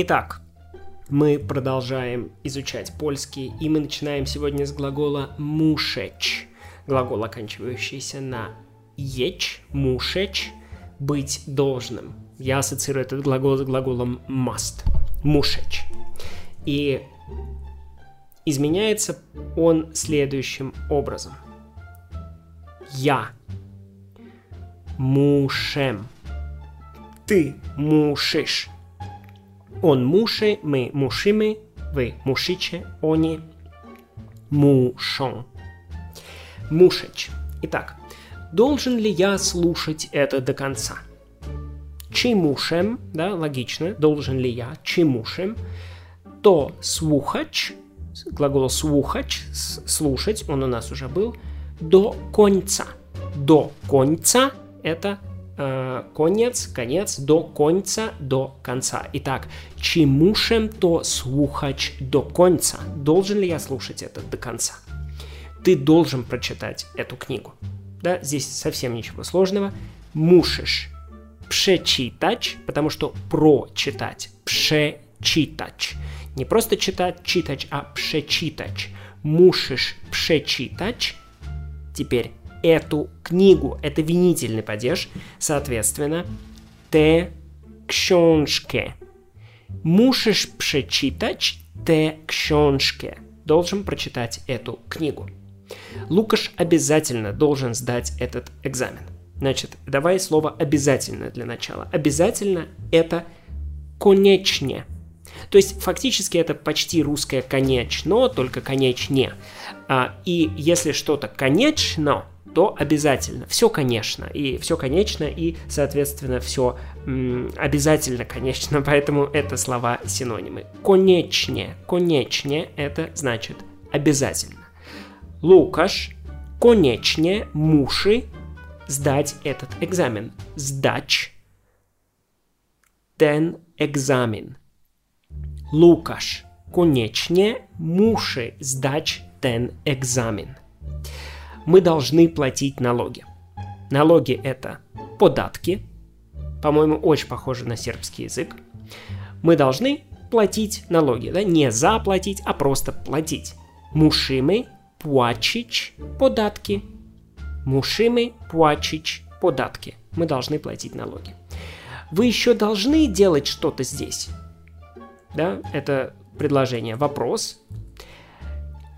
Итак, мы продолжаем изучать польский, и мы начинаем сегодня с глагола «мушеч». Глагол, оканчивающийся на «еч», «мушеч», «быть должным». Я ассоциирую этот глагол с глаголом «must», «мушеч». И изменяется он следующим образом. Я мушем. Ты мушишь. Он муши, мы мушимы, вы мушиче, они мушон. Мушеч. Итак, должен ли я слушать это до конца? Чимушем, да, логично, должен ли я, чимушем, то слухач, глагол слухач, слушать, он у нас уже был, до конца. До конца это э, конец, конец, до конца, до конца. Итак, чимушем то слухач до конца. Должен ли я слушать это до конца? Ты должен прочитать эту книгу. Да, здесь совсем ничего сложного. Мушишь прочитать, потому что прочитать, прочитать. Не просто читать, читать, а прочитать. Мушишь прочитать. Теперь эту книгу. Это винительный падеж, соответственно, те książkę. Musisz przeczytać te książkę. Должен прочитать эту книгу. Лукаш обязательно должен сдать этот экзамен. Значит, давай слово «обязательно» для начала. Обязательно – это «конечне». То есть, фактически, это почти русское «конечно», только «конечне». А, и если что-то «конечно», то обязательно. Все, конечно. И все, конечно, и, соответственно, все обязательно, конечно. Поэтому это слова синонимы. Конечне. Конечне это значит обязательно. Лукаш конечне муши сдать этот экзамен. Сдач ten egzamin. Лукаш конечне муши сдать ten egzamin мы должны платить налоги. Налоги это податки, по-моему, очень похоже на сербский язык. Мы должны платить налоги, да, не заплатить, а просто платить. Мушимы пłacить податки. Мушимы płacić податки. Мы должны платить налоги. Вы еще должны делать что-то здесь. Да, это предложение. Вопрос.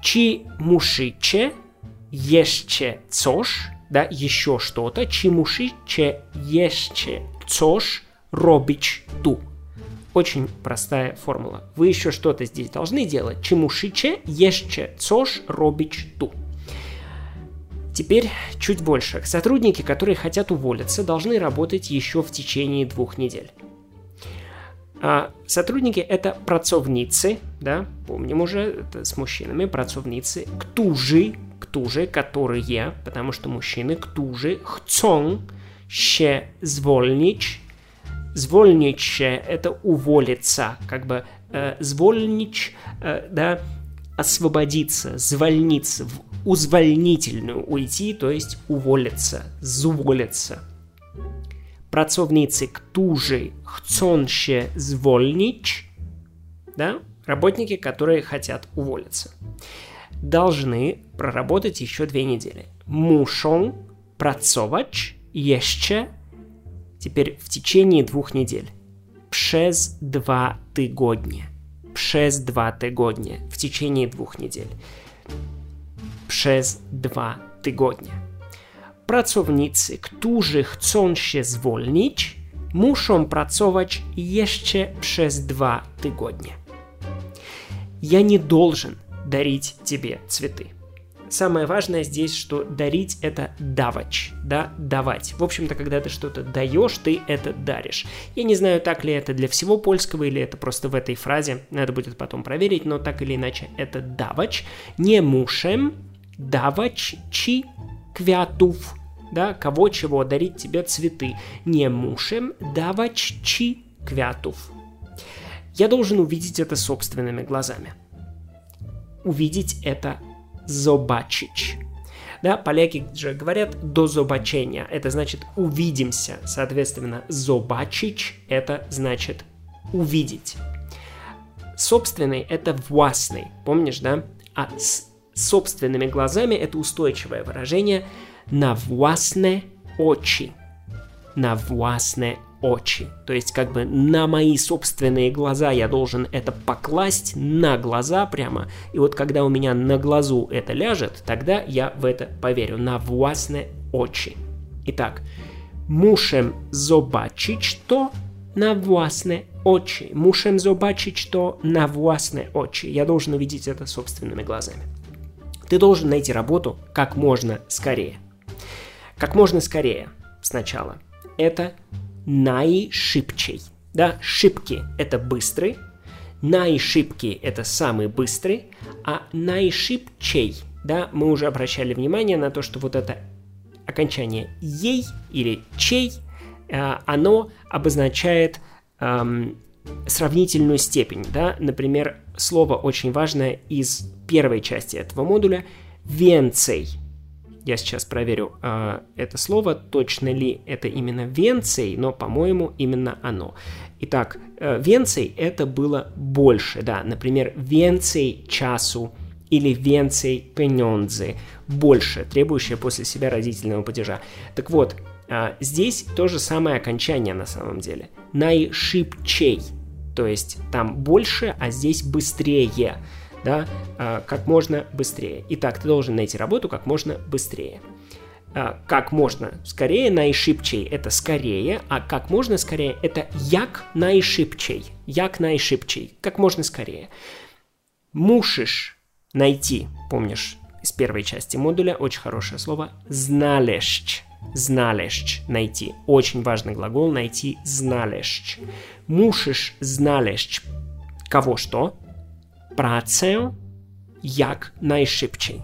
Чи мушиче jeszcze coś, да, еще что-то, чи musicie jeszcze coś robić tu. Очень простая формула. Вы еще что-то здесь должны делать. Musicie jeszcze coś robić tu. Теперь чуть больше. Сотрудники, которые хотят уволиться, должны работать еще в течение двух недель. А сотрудники это pracownicy, да, помним уже, это с мужчинами, pracownicy, którzy którzy, которые, потому что мужчины, którzy chcą się zwolnić. Zwolnić się – это уволиться, как бы э, звольнить, э, да, освободиться, звольниться, в узвольнительную уйти, то есть уволиться, зволиться. Pracownicy, którzy chcą się zwolnić, да, работники, которые хотят уволиться должны проработать еще две недели. Muszą pracować jeszcze теперь в течение двух недель. Przez dwa tygodnie. Przez dwa tygodnie. В течение двух недель. Przez dwa tygodnie. Pracownicy, którzy chcą się zwolnić, muszą pracować jeszcze przez dwa tygodnie. Ja nie должен дарить тебе цветы. Самое важное здесь, что дарить это давать, да, давать. В общем-то, когда ты что-то даешь, ты это даришь. Я не знаю, так ли это для всего польского или это просто в этой фразе, надо будет потом проверить, но так или иначе это давач. Не мушем давач чи квятув, да, кого чего дарить тебе цветы. Не мушем давач чи квятув. Я должен увидеть это собственными глазами увидеть это zobaczyć. Да, поляки же говорят до zobaczenia, это значит увидимся, соответственно, zobaczyć это значит увидеть. собственный это властный, помнишь, да? А с собственными глазами это устойчивое выражение на властные очи. На властные очи. То есть как бы на мои собственные глаза я должен это покласть на глаза прямо. И вот когда у меня на глазу это ляжет, тогда я в это поверю. На властные очи. Итак, muszę zobaczyć to na własne oczy. Muszę zobaczyć to на własne очи. Я должен увидеть это собственными глазами. Ты должен найти работу как можно скорее. Как можно скорее сначала. Это наишибчей. Да, шибки – это быстрый, наишибки – это самый быстрый, а наишибчей, да, мы уже обращали внимание на то, что вот это окончание «ей» или «чей», э, оно обозначает эм, сравнительную степень, да, например, слово очень важное из первой части этого модуля «венцей», я сейчас проверю э, это слово, точно ли это именно венцей, но, по-моему, именно оно. Итак, э, венцей это было больше, да, например, венцей часу или венцей пенёнзы, больше, требующее после себя родительного падежа. Так вот, э, здесь то же самое окончание на самом деле. Наишибчей, то есть там больше, а здесь быстрее да, а, как можно быстрее. Итак, ты должен найти работу как можно быстрее. А, как можно скорее, найшибчей – это скорее, а как можно скорее – это як найшибчей. Як найшибчей, как можно скорее. Мушишь найти, помнишь, из первой части модуля, очень хорошее слово, знaleszć. Знaleszć – найти. Очень важный глагол – найти знaleszć. Мушишь знaleszć кого что? Pracę jak najszybciej.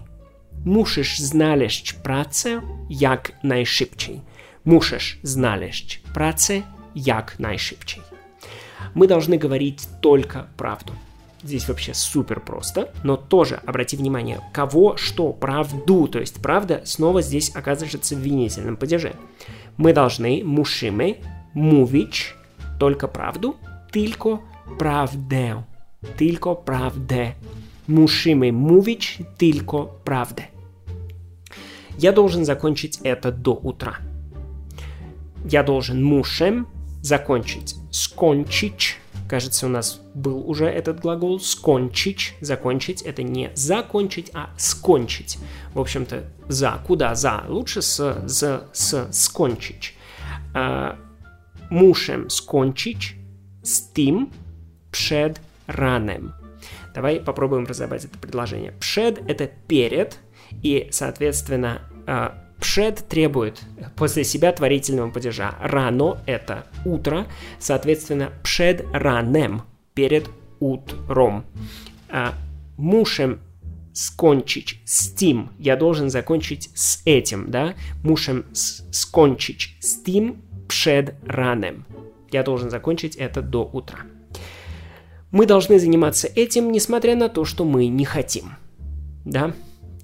Musisz znaleźć pracę jak najszybciej. Musisz znaleźć pracę jak najszybciej. Мы должны говорить только правду. Здесь вообще супер просто, но тоже обрати внимание, кого, что, правду, то есть правда снова здесь оказывается в винительном падеже. Мы должны, мушимы, mówić только правду, tylko prawdę. Tylko prawdę. Musimy mówić tylko prawdę. Я должен закончить это до утра. Я должен мушем закончить. Скончить. Кажется, у нас был уже этот глагол скончить. Закончить это не закончить, а скончить. В общем-то, за. Куда за? Лучше с, за, с, скончить. А, мушем скончить с тем przed ранем. Давай попробуем разобрать это предложение. Пшед – это перед, и, соответственно, пшед требует после себя творительного падежа. Рано – это утро, соответственно, пшед ранем – перед утром. Мушем скончить с тем. Я должен закончить с этим, да? Мушем скончить с тем пшед ранем. Я должен закончить это до утра. Мы должны заниматься этим, несмотря на то, что мы не хотим. Да,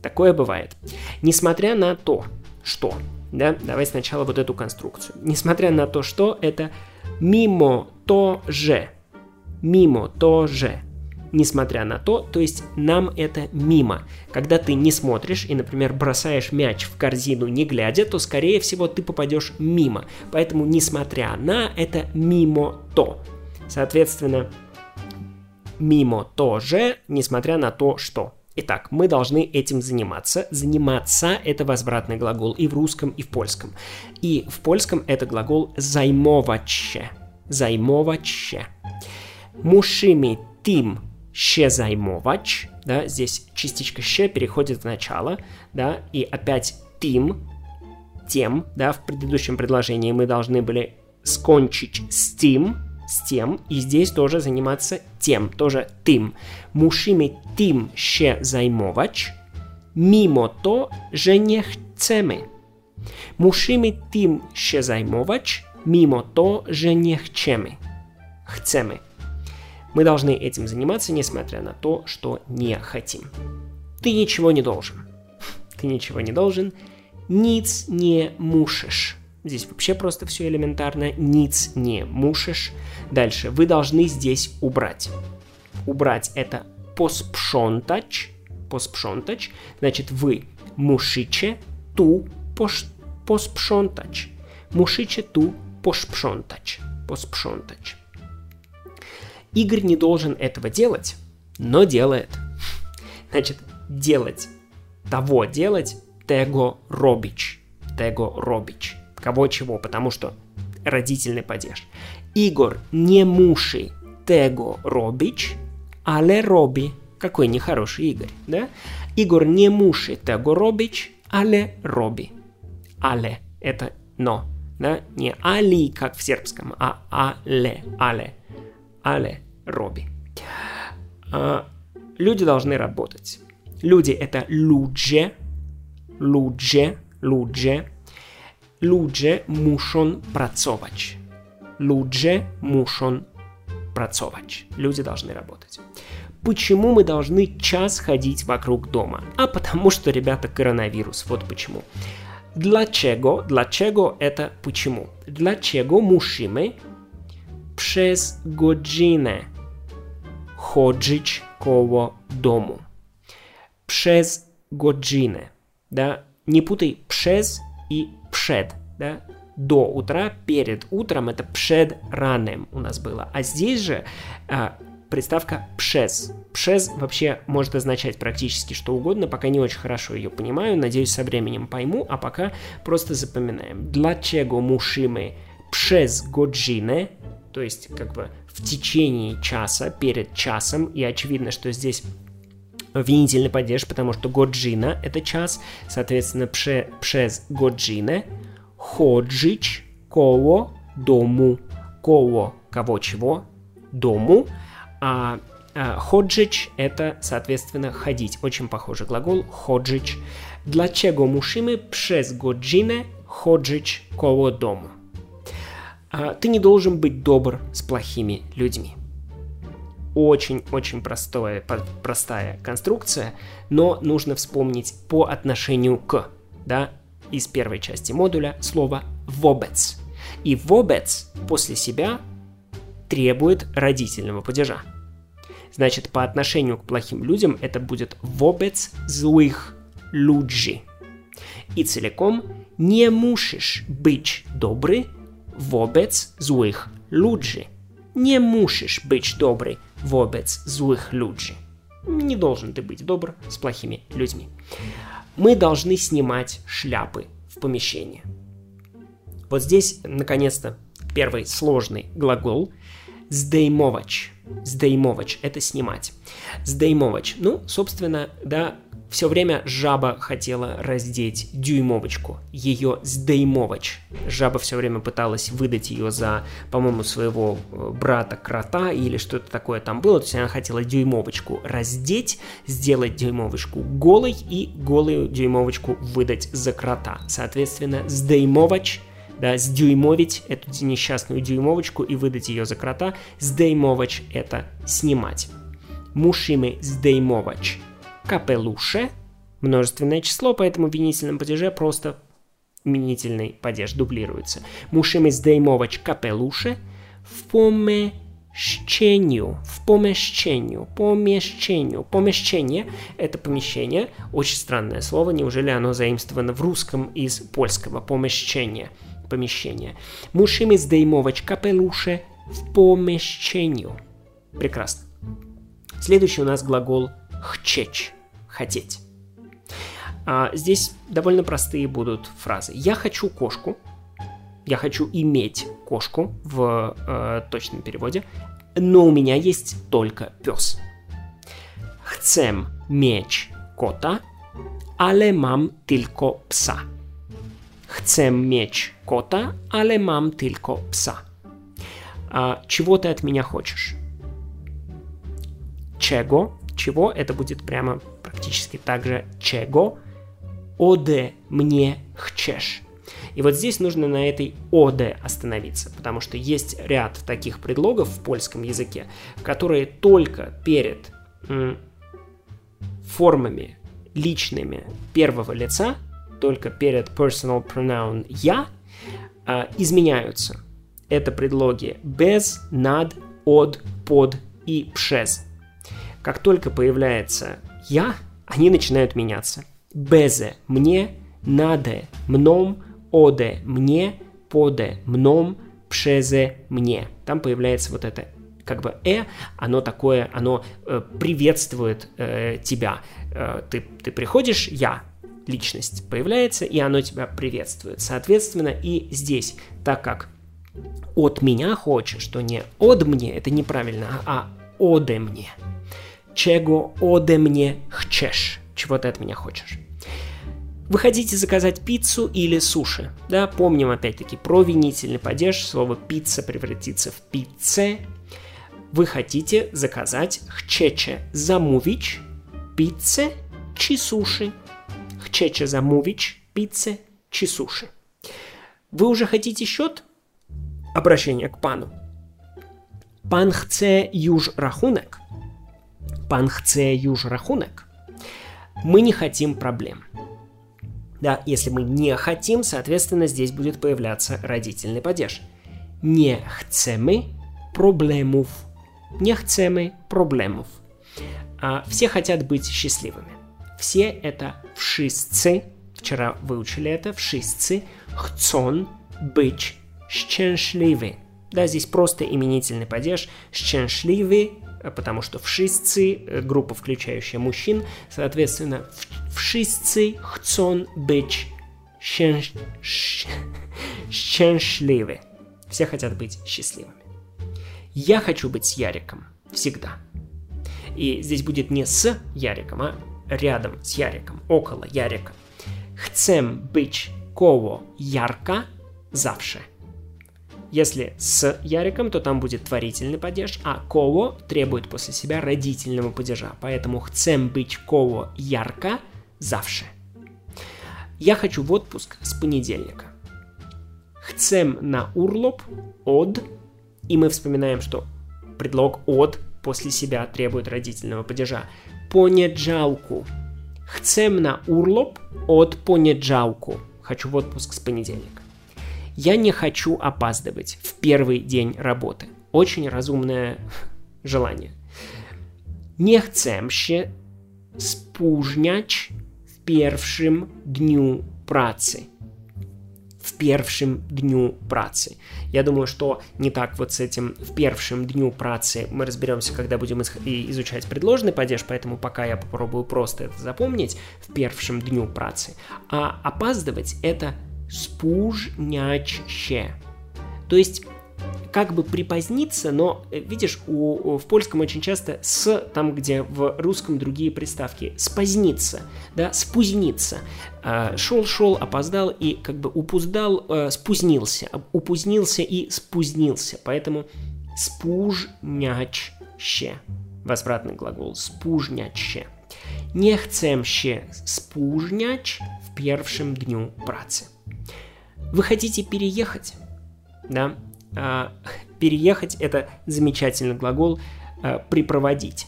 такое бывает. Несмотря на то, что, да, давай сначала вот эту конструкцию. Несмотря на то, что это мимо то же. Мимо то же. Несмотря на то, то есть нам это мимо. Когда ты не смотришь и, например, бросаешь мяч в корзину не глядя, то, скорее всего, ты попадешь мимо. Поэтому, несмотря на, это мимо то. Соответственно, мимо тоже, несмотря на то, что. Итак, мы должны этим заниматься. Заниматься – это возвратный глагол и в русском, и в польском. И в польском это глагол займоваче. Займоваче. Musimy тим ще займовач. Да, здесь частичка ще переходит в начало. Да, и опять тим, тем. Да, в предыдущем предложении мы должны были скончить с тем, с тем, и здесь тоже заниматься тем, тоже тым. Musimy tym się zajmować, mimo to, że nie chcemy. Musimy tym się zajmować, mimo to, że nie chcemy. Chcemy. Мы должны этим заниматься, несмотря на то, что не хотим. Ты ничего не должен. Ты ничего не должен. Nic nie musisz. Здесь вообще просто все элементарно. Ниц не мушишь. Дальше. Вы должны здесь убрать. убрать это поспшонтач, поспшонтач, значит вы мушиче ту пош, поспшонтач, мушиче ту пошпшонтач, поспшонтач. Игорь не должен этого делать, но делает. Значит, делать, того делать, tego робич, tego робич. Кого чего, потому что родительный падеж. Игорь не муши tego робич, але роби. Какой нехороший Игорь, да? Игорь не муши tego робич, але роби. Але – это но, да? Не али, как в сербском, а але, але, але роби. А, люди должны работать. Люди – это ludzie, ludzie, ludzie. Ludzie muszą pracować. Ludzie muszą pracować. Люди должны работать. Почему мы должны час ходить вокруг дома? А потому что, ребята, коронавирус. Вот почему. Dlaczego? Dlaczego это почему? Dlaczego musimy przez godzinę chodzić koło domu? Przez godzinę. Да? Не путай przez и przed. Да? До утра, перед утром это przed раnem у нас было. А здесь же а, приставка «пшез». «Пшез» вообще может означать практически что угодно, пока не очень хорошо ее понимаю, надеюсь, со временем пойму, а пока просто запоминаем. Dlaczego musimy przez godzinę, то есть как бы в течение часа, перед часом, и очевидно, что здесь винительный падеж, потому что годжина – это час, соответственно, пше, przez godzinę, chodzić koło domu, koło кого чего, дому, а, а ходжич – это, соответственно, ходить. Очень похожий глагол ходжич. Dlaczego musimy przez godzinę chodzić koło domu? А, ты не должен быть добр с плохими людьми. Очень-очень простое, простая конструкция, но нужно вспомнить по отношению к, да, из первой части модуля слово «вобец». И «вобец» после себя требует родительного падежа. Значит, по отношению к плохим людям это будет вобец злых ludzi. И целиком не мушишь быть добрый wobec złych ludzi. Не мушишь быть добрый wobec злых ludzi. Не должен ты быть добр с плохими людьми. Мы должны снимать шляпы в помещении. Вот здесь, наконец-то, первый сложный глагол «сдеймовач». Сдеймовач – это снимать. Сдеймовач. Ну, собственно, да, все время жаба хотела раздеть дюймовочку, ее сдеймовач. Жаба все время пыталась выдать ее за, по-моему, своего э, брата крота или что-то такое там было. То есть она хотела дюймовочку раздеть, сделать дюймовочку голой и голую дюймовочку выдать за крота. Соответственно, сдеймовач – да, сдюймовить эту несчастную дюймовочку и выдать ее за крота. Сдеймовач – это снимать. Мушимы сдеймовач. Капелуше – множественное число, поэтому в винительном падеже просто именительный падеж дублируется. Мушимы сдеймовач капелуше в помещению, в помещению, помещению. Помещение – это помещение, очень странное слово, неужели оно заимствовано в русском из польского помещение – помещения. Musimy zdejmować kapelusze в помещению. Прекрасно. Следующий у нас глагол «хчечь» – «хотеть». А здесь довольно простые будут фразы. «Я хочу кошку», «Я хочу иметь кошку» в э, точном переводе, но у меня есть только пес. Chcę mieć kota, ale mam tylko psa. Chcę mieć kota, ale mam tylko psa. А, чего ты от меня хочешь? Чего? Чего? Это будет прямо практически так же чего. Оде мне хочешь. И вот здесь нужно на этой оде остановиться, потому что есть ряд таких предлогов в польском языке, которые только перед формами личными первого лица только перед personal pronoun «я» э, изменяются. Это предлоги без, над, от, под и пшез. Как только появляется «я», они начинают меняться. Безе – мне, наде – мном, оде – мне, поде – мном, пшезе – мне. Там появляется вот это как бы «э», оно такое, оно э, приветствует э, тебя. Э, ты, ты приходишь, я, личность появляется, и оно тебя приветствует. Соответственно, и здесь, так как от меня хочешь, что не от мне, это неправильно, а оде мне. Чего оде мне хчеш? Чего ты от меня хочешь? Вы хотите заказать пиццу или суши? Да, помним опять-таки про винительный падеж. Слово пицца превратится в пицце. Вы хотите заказать хчече замувич пицце чи суши. Хчече замувич пицце чи суши. Вы уже хотите счет? Обращение к пану. Пан хце юж рахунок. Пан хце юж рахунок. Мы не хотим проблем. Да, если мы не хотим, соответственно, здесь будет появляться родительный падеж. Не chcemy проблемов. Не chcemy проблемов. А, все хотят быть счастливыми. Все это wszyscy, вчера выучили это, wszyscy chcą być szczęśliwy. Да, здесь просто именительный падеж szczęśliwy, потому что wszyscy, группа, включающая мужчин, соответственно, wszyscy chcą być szczęśliwy. Все хотят быть счастливыми. Я хочу быть с Яриком. Всегда. И здесь будет не с Яриком, а рядом с Яриком, около Ярика. Chcę być koło Ярка zawsze. Если с Яриком, то там будет творительный падеж, а ково требует после себя родительного падежа. Поэтому chcę быть koło Ярка завше. Я хочу в отпуск с понедельника. Chcę на урлоп от, и мы вспоминаем, что предлог от после себя требует родительного падежа. Понеджалку. Chcę на урлоп от понеджалку. Хочу в отпуск с понедельника. Я не хочу опаздывать в первый день работы. Очень разумное желание. Nie chcę się spóźniać w pierwszym dniu pracy. В первым дню працы. Я думаю, что не так вот с этим в первым дню працы мы разберемся, когда будем изучать предложенный падеж, поэтому пока я попробую просто это запомнить в первым дню працы. А опаздывать это спужняще. То есть как бы припоздниться, но, э, видишь, у, в польском очень часто с, там, где в русском другие приставки, споздниться, да, спузниться. Шел-шел, опоздал и как бы упуздал, э, спузнился, упузнился и спузнился. Поэтому спужняще. Возвратный глагол. Nie chcę się spóźniać w pierwszym dniu pracy. Вы хотите переехать? Да? А, переехать – это замечательный глагол а, «припроводить».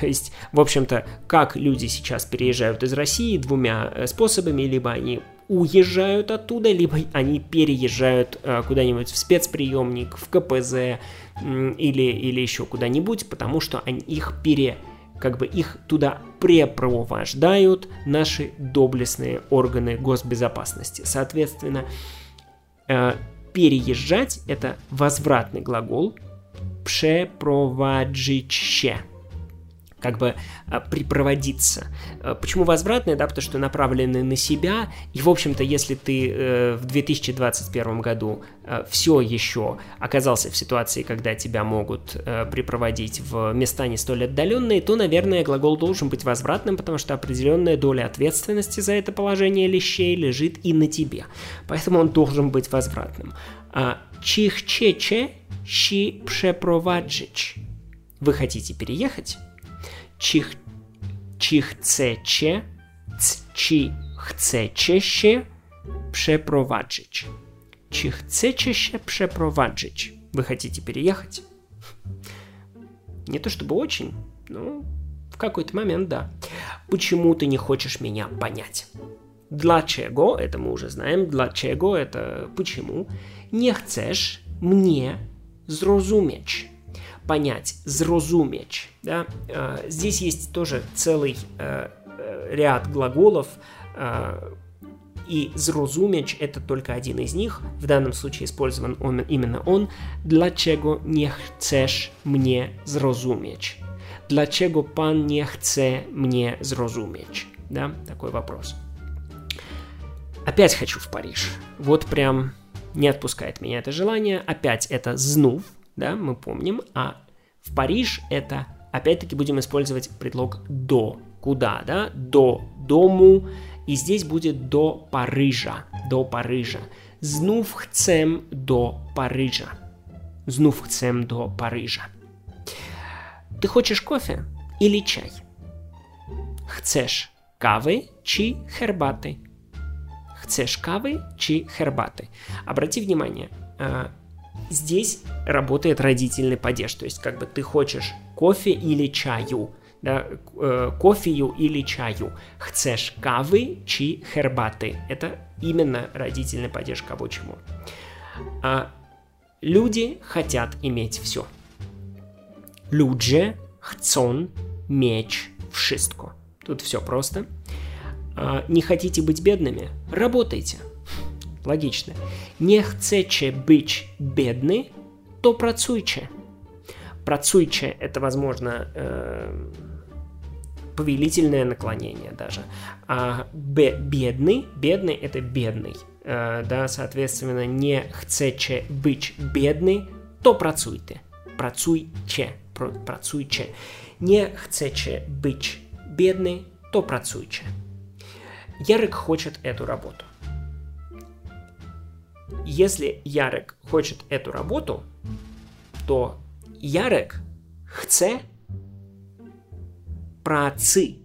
То есть, в общем-то, как люди сейчас переезжают из России двумя э, способами, либо они уезжают оттуда, либо они переезжают э, куда-нибудь в спецприемник, в КПЗ или, или еще куда-нибудь, потому что они их пере как бы их туда препровождают наши доблестные органы госбезопасности. Соответственно, э, переезжать это возвратный глагол «препроваджище» как бы а, припроводиться. А, почему возвратные? Да, потому что направлены на себя. И, в общем-то, если ты э, в 2021 году э, все еще оказался в ситуации, когда тебя могут э, припроводить в места не столь отдаленные, то, наверное, глагол должен быть возвратным, потому что определенная доля ответственности за это положение лещей лежит и на тебе. Поэтому он должен быть возвратным. А, Чихчече щи препроваджич. Вы хотите переехать? Чи, чи chcecie, чи chcecie się przeprowadzić? Чи chcecie się przeprowadzić? Вы хотите переехать? Не то чтобы очень, но в какой-то момент да. Почему ты не хочешь меня понять? Dlaczego, это мы уже знаем, dlaczego это почему, nie chcesz mnie zrozumieć. Понять, зрозумечь. Да? Э, здесь есть тоже целый э, э, ряд глаголов, э, и зрозумечь это только один из них. В данном случае использован он, именно он. Dlaczego nie chcesz mnie zrozumieć? Dlaczego pan nie chce mnie zrozumieć? Да, такой вопрос. Опять хочу в Париж. Вот прям не отпускает меня это желание. Опять это знув, да, мы помним. А в Париж это, опять-таки, будем использовать предлог до. Куда, да? До дому. И здесь будет до Парижа. До Парижа. Знув chcem до Парижа. Знув chcem до Парижа. Ты хочешь кофе или чай? Chcesz kawy чи herbaty? Chcesz kawy чи herbaty? Обрати внимание, здесь работает родительный падеж, то есть как бы ты хочешь кофе или чаю, да, э, кофею или чаю. Chcesz kawy чи herbaty? Это именно родительный падеж кого чему. А люди хотят иметь все. Ludzie chcą mieć wszystko. Тут все просто. А, не хотите быть бедными? Работайте. Логично. Не chcecie być бедны? То працуйте. Працуйте – это, возможно, э, повелительное наклонение даже. А бедный, бедный – это бедный. Э, да, соответственно, не chcecie быть бедны, то працуйте. Працуйте pracujcie. Nie chcecie być бедны, то працуйте. Ярик хочет эту работу. Если Ярик хочет эту работу, то Ярик chce працы.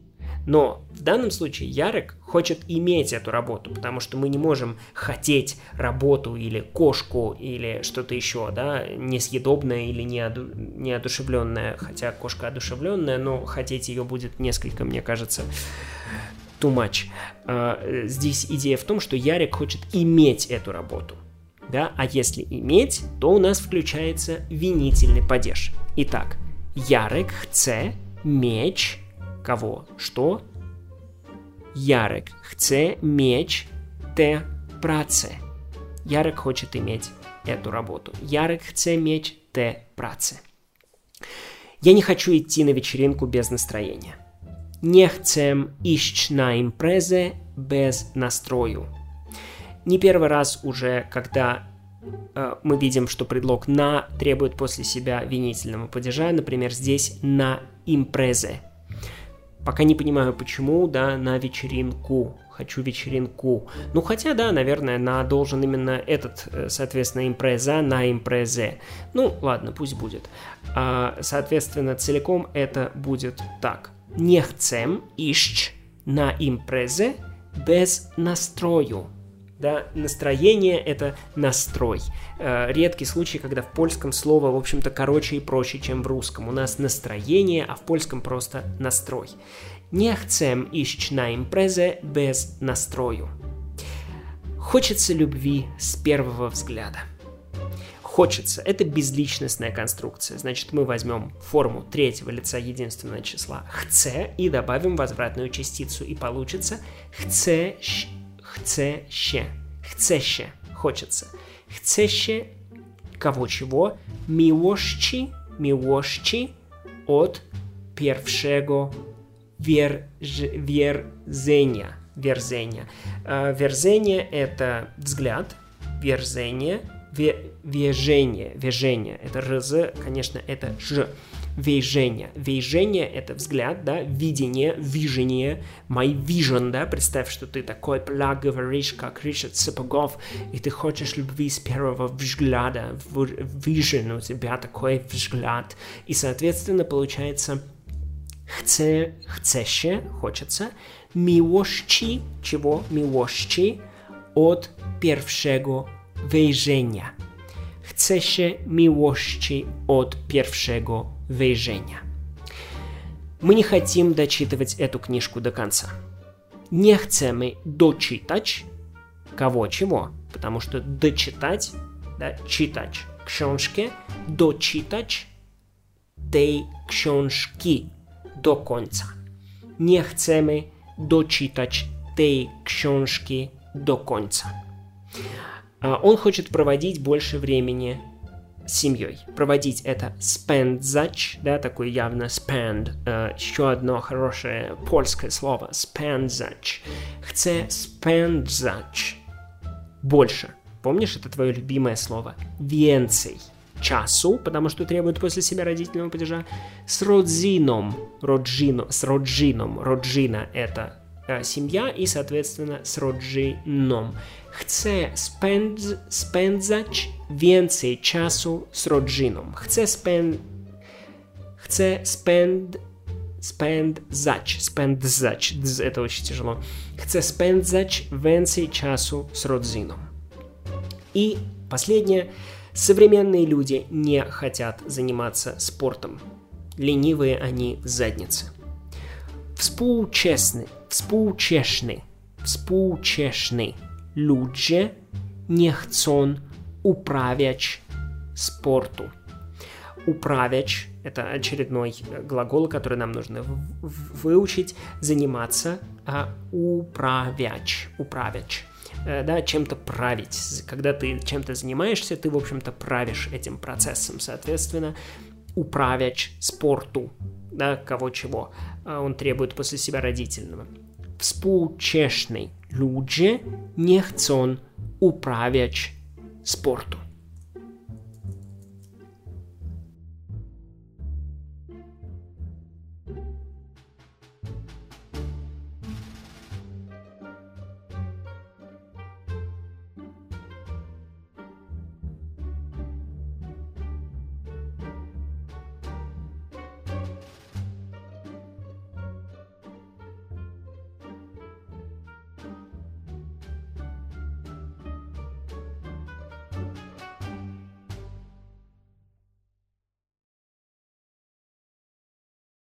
Но в данном случае Ярик хочет иметь эту работу, потому что мы не можем хотеть работу или кошку или что-то еще, да, несъедобное или неоду... неодушевленное, хотя кошка одушевленная, но хотеть ее будет несколько, мне кажется, too much. А, здесь идея в том, что Ярик хочет иметь эту работу. Да? А если иметь, то у нас включается винительный падеж. Итак, Ярик chce mieć Кого? Что? Ярек chce mieć tę pracę. Ярek хочет иметь эту работу. Ярek chce mieć tę pracę. Я не хочу идти на вечеринку без настроения. Не chcę iść na imprezę без настрою. Не первый раз уже, когда э, мы видим, что предлог «на» требует после себя винительного падежа, например, здесь «на импрезе», Пока не понимаю, почему, да, на вечеринку. Хочу вечеринку. Ну, хотя, да, наверное, на должен именно этот, э, соответственно, импреза на импрезе. Ну, ладно, пусть будет. А, соответственно, целиком это будет так. Не chcem iść на импрезе без настрою. Да, настроение – это настрой. Э, редкий случай, когда в польском слово, в общем-то, короче и проще, чем в русском. У нас настроение, а в польском просто настрой. Не chcem iść na imprezę без настрою. Хочется любви с первого взгляда. Хочется – это безличностная конструкция. Значит, мы возьмем форму третьего лица единственного числа «хце» и добавим возвратную частицу, и получится «хце się. Chce się. Хочется. Chce się кого чего? Miłości, miłości od pierwszego wierz, wierzenia. Wierzenia. Wierzenie это взгляд, wierzenie, wierzenie, wierzenie. Это рз, конечно, это ж. Вейжение. Вейжение – это взгляд, да, видение, вижение, my vision, да, представь, что ты такой пля говоришь, как Ричард Сапогов, и ты хочешь любви с первого взгляда, vision, у тебя такой взгляд, и, соответственно, получается chce, chce хочется, miłości, чего? Miłości od pierwszego wejrzenia. Chce się miłości od wejrzenia. Мы не хотим дочитывать эту книжку до конца. Не chcemy дочитать кого чего, потому что дочитать, да, читать książkę, дочитать tej książki do końca. Nie chcemy doczytać tej książki до конца. Он хочет проводить больше времени семьей. Проводить это spędzać, да, такое явно spend, э, еще одно хорошее польское слово, spędzać. Chce spędzać больше. Помнишь, это твое любимое слово? Więcej часу, потому что требует после себя родительного падежа, с родзином, роджино, с роджином, роджина это семья и, соответственно, с rodziną. Chcę spędz, spędzać więcej czasu z rodziną. Chcę spęd... Chcę spęd... Spędzać, spędzać, это очень тяжело. Chcę spędzać więcej czasu z rodziną. И последнее. Современные люди не хотят заниматься спортом. Ленивые они в заднице. Współczesny, współczesny, współczesny ludzie nie chcą управлять спорту. Управлять – это очередной глагол, который нам нужно выучить, заниматься, а управлять, управлять да, чем-то править. Когда ты чем-то занимаешься, ты, в общем-то, правишь этим процессом. Соответственно, управлять спорту, да, кого чего, он требует после себя родительного. Współczesni ludzie nie chcą uprawiać sportu.